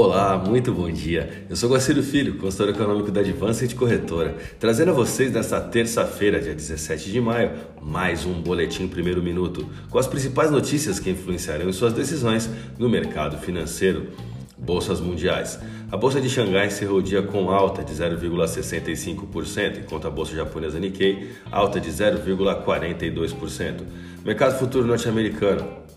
Olá, muito bom dia. Eu sou Guaciro Filho, consultor econômico da Advanced Corretora, trazendo a vocês nesta terça-feira, dia 17 de maio, mais um boletim primeiro minuto, com as principais notícias que influenciarão em suas decisões no mercado financeiro. Bolsas mundiais. A bolsa de Xangai encerrou o dia com alta de 0,65%, enquanto a bolsa japonesa Nikkei alta de 0,42%. Mercado futuro norte-americano.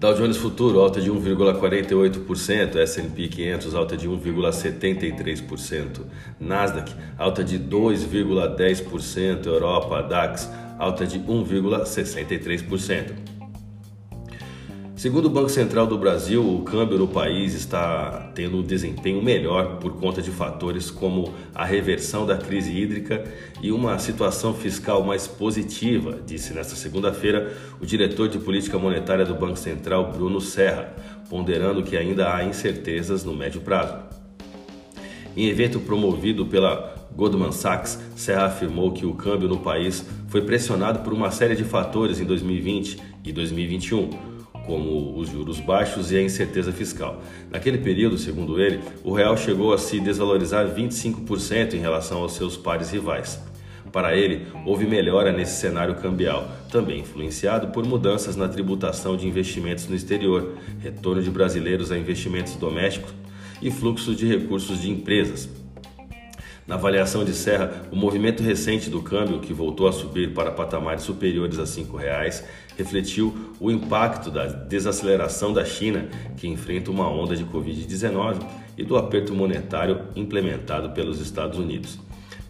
Dow Jones Futuro alta de 1,48%, S&P 500 alta de 1,73%, Nasdaq alta de 2,10%, Europa DAX alta de 1,63%. Segundo o Banco Central do Brasil, o câmbio no país está tendo um desempenho melhor por conta de fatores como a reversão da crise hídrica e uma situação fiscal mais positiva, disse nesta segunda-feira o diretor de política monetária do Banco Central, Bruno Serra, ponderando que ainda há incertezas no médio prazo. Em evento promovido pela Goldman Sachs, Serra afirmou que o câmbio no país foi pressionado por uma série de fatores em 2020 e 2021 como os juros baixos e a incerteza fiscal. Naquele período, segundo ele, o real chegou a se desvalorizar 25% em relação aos seus pares rivais. Para ele, houve melhora nesse cenário cambial, também influenciado por mudanças na tributação de investimentos no exterior, retorno de brasileiros a investimentos domésticos e fluxo de recursos de empresas, na avaliação de Serra, o movimento recente do câmbio, que voltou a subir para patamares superiores a R$ 5,00, refletiu o impacto da desaceleração da China, que enfrenta uma onda de Covid-19, e do aperto monetário implementado pelos Estados Unidos.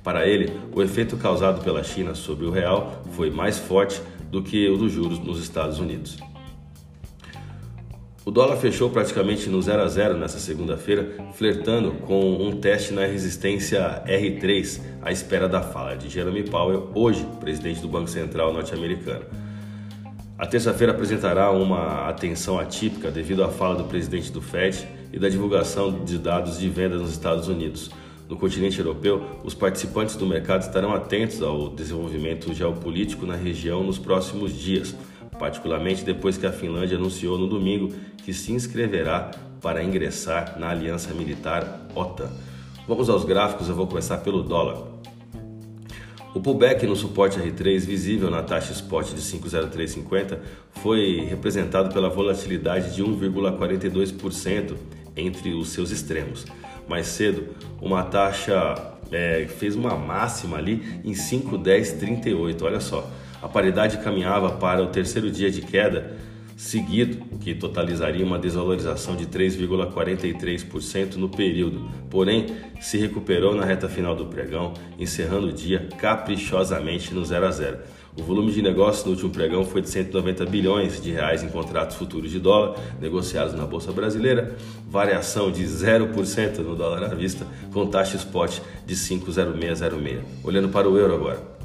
Para ele, o efeito causado pela China sobre o real foi mais forte do que o dos juros nos Estados Unidos. O dólar fechou praticamente no 0 a 0 nessa segunda-feira, flertando com um teste na resistência R3 à espera da fala de Jeremy Powell, hoje presidente do Banco Central norte-americano. A terça-feira apresentará uma atenção atípica devido à fala do presidente do Fed e da divulgação de dados de venda nos Estados Unidos. No continente europeu, os participantes do mercado estarão atentos ao desenvolvimento geopolítico na região nos próximos dias particularmente depois que a Finlândia anunciou no domingo que se inscreverá para ingressar na aliança militar OTAN. Vamos aos gráficos, eu vou começar pelo dólar. O pullback no suporte R3 visível na taxa spot de 50350 foi representado pela volatilidade de 1,42% entre os seus extremos. Mais cedo, uma taxa é, fez uma máxima ali em 51038, olha só. A paridade caminhava para o terceiro dia de queda seguido, o que totalizaria uma desvalorização de 3,43% no período. Porém, se recuperou na reta final do pregão, encerrando o dia caprichosamente no 0 a 0. O volume de negócios no último pregão foi de 190 bilhões de reais em contratos futuros de dólar negociados na bolsa brasileira, variação de 0% no dólar à vista, com taxa spot de 5,0606. Olhando para o euro agora.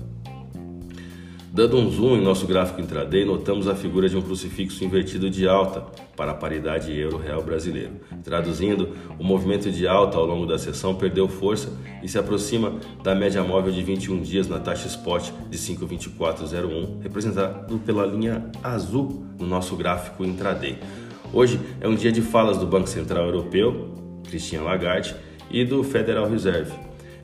Dando um zoom em nosso gráfico intraday, notamos a figura de um crucifixo invertido de alta para a paridade euro-real brasileiro. Traduzindo, o movimento de alta ao longo da sessão perdeu força e se aproxima da média móvel de 21 dias na taxa spot de 5,2401, representado pela linha azul no nosso gráfico intraday. Hoje é um dia de falas do Banco Central Europeu, Christian Lagarde, e do Federal Reserve,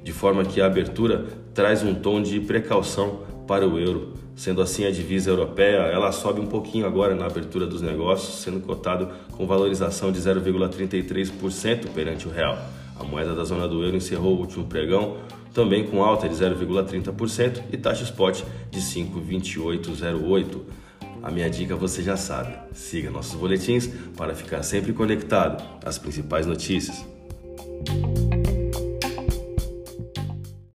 de forma que a abertura traz um tom de precaução para o euro. Sendo assim, a divisa europeia ela sobe um pouquinho agora na abertura dos negócios, sendo cotado com valorização de 0,33% perante o real. A moeda da zona do euro encerrou o último pregão também com alta de 0,30% e taxa spot de 5,2808. A minha dica você já sabe. Siga nossos boletins para ficar sempre conectado às principais notícias.